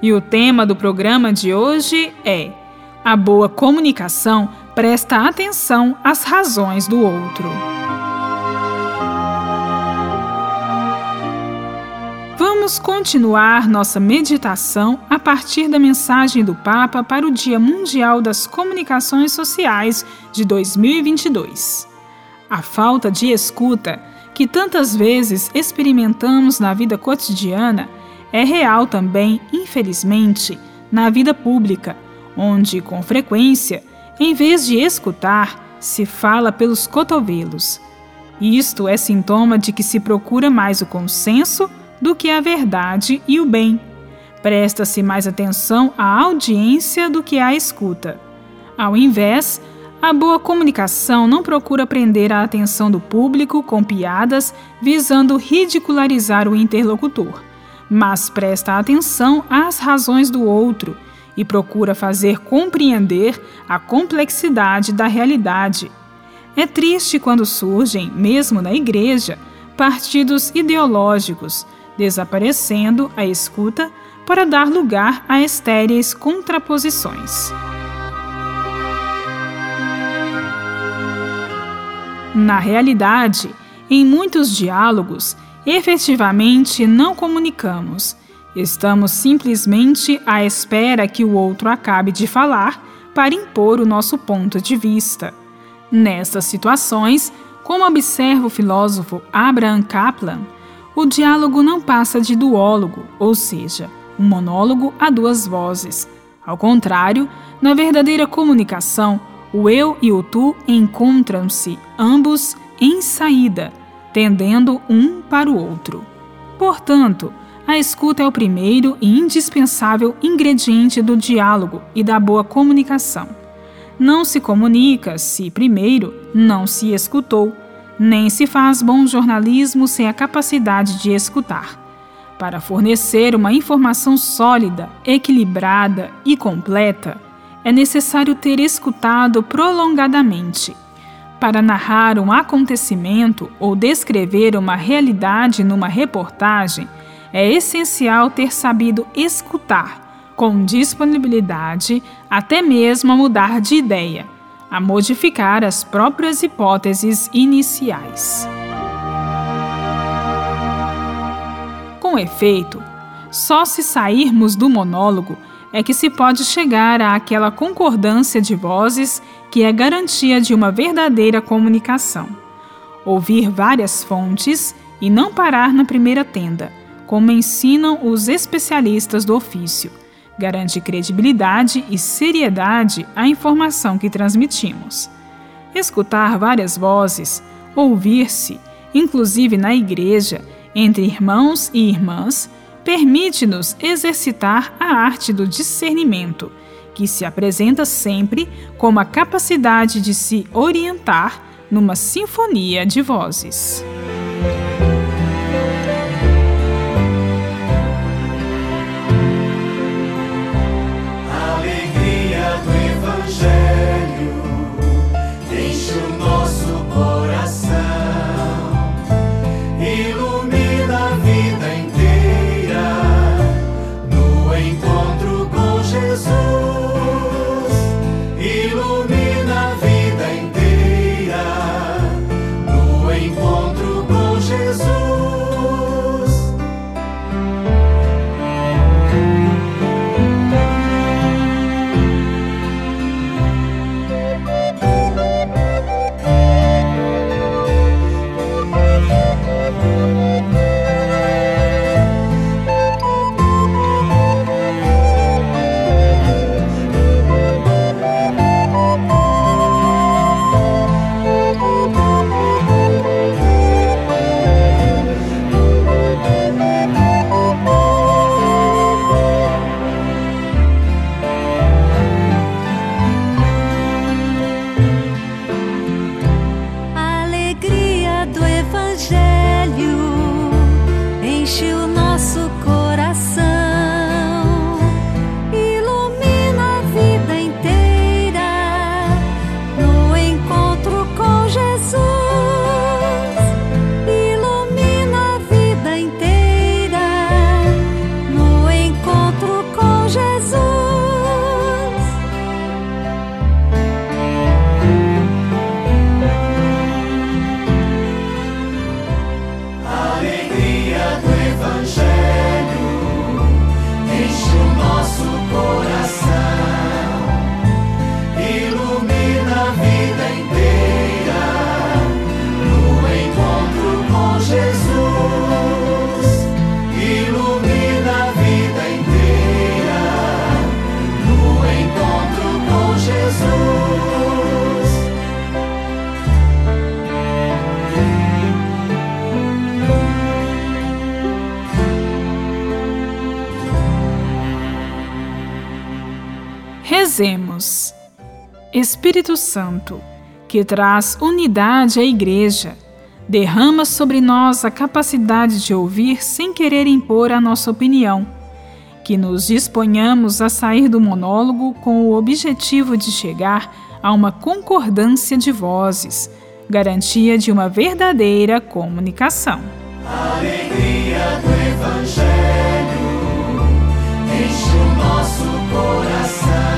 E o tema do programa de hoje é: A boa comunicação presta atenção às razões do outro. Vamos continuar nossa meditação a partir da mensagem do Papa para o Dia Mundial das Comunicações Sociais de 2022. A falta de escuta que tantas vezes experimentamos na vida cotidiana é real também, infelizmente, na vida pública, onde, com frequência, em vez de escutar, se fala pelos cotovelos. Isto é sintoma de que se procura mais o consenso do que a verdade e o bem. Presta-se mais atenção à audiência do que à escuta. Ao invés, a boa comunicação não procura prender a atenção do público com piadas visando ridicularizar o interlocutor, mas presta atenção às razões do outro e procura fazer compreender a complexidade da realidade. É triste quando surgem, mesmo na igreja, partidos ideológicos, desaparecendo a escuta para dar lugar a estéreis contraposições. Na realidade, em muitos diálogos, efetivamente não comunicamos. Estamos simplesmente à espera que o outro acabe de falar para impor o nosso ponto de vista. Nessas situações, como observa o filósofo Abraham Kaplan, o diálogo não passa de duólogo, ou seja, um monólogo a duas vozes. Ao contrário, na verdadeira comunicação, o eu e o tu encontram-se ambos em saída, tendendo um para o outro. Portanto, a escuta é o primeiro e indispensável ingrediente do diálogo e da boa comunicação. Não se comunica se, primeiro, não se escutou nem se faz bom jornalismo sem a capacidade de escutar. Para fornecer uma informação sólida, equilibrada e completa, é necessário ter escutado prolongadamente. Para narrar um acontecimento ou descrever uma realidade numa reportagem, é essencial ter sabido escutar, com disponibilidade até mesmo a mudar de ideia a modificar as próprias hipóteses iniciais. Com efeito, só se sairmos do monólogo é que se pode chegar àquela concordância de vozes que é garantia de uma verdadeira comunicação. Ouvir várias fontes e não parar na primeira tenda, como ensinam os especialistas do ofício garante credibilidade e seriedade à informação que transmitimos. Escutar várias vozes, ouvir-se, inclusive na igreja, entre irmãos e irmãs, permite-nos exercitar a arte do discernimento, que se apresenta sempre como a capacidade de se orientar numa sinfonia de vozes. Rezemos. Espírito Santo, que traz unidade à Igreja, derrama sobre nós a capacidade de ouvir sem querer impor a nossa opinião. Que nos disponhamos a sair do monólogo com o objetivo de chegar a uma concordância de vozes, garantia de uma verdadeira comunicação. alegria do Evangelho enche o nosso coração,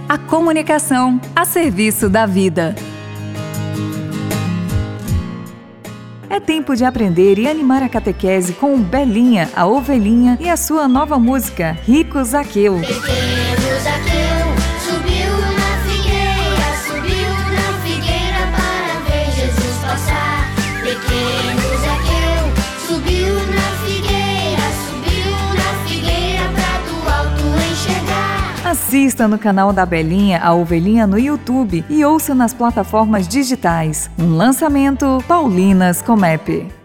a comunicação a serviço da vida. É tempo de aprender e animar a catequese com Belinha, a ovelhinha e a sua nova música, Rico Zaqueu. Assista no canal da Belinha, a ovelhinha no YouTube e ouça nas plataformas digitais. Um lançamento Paulinas Comep.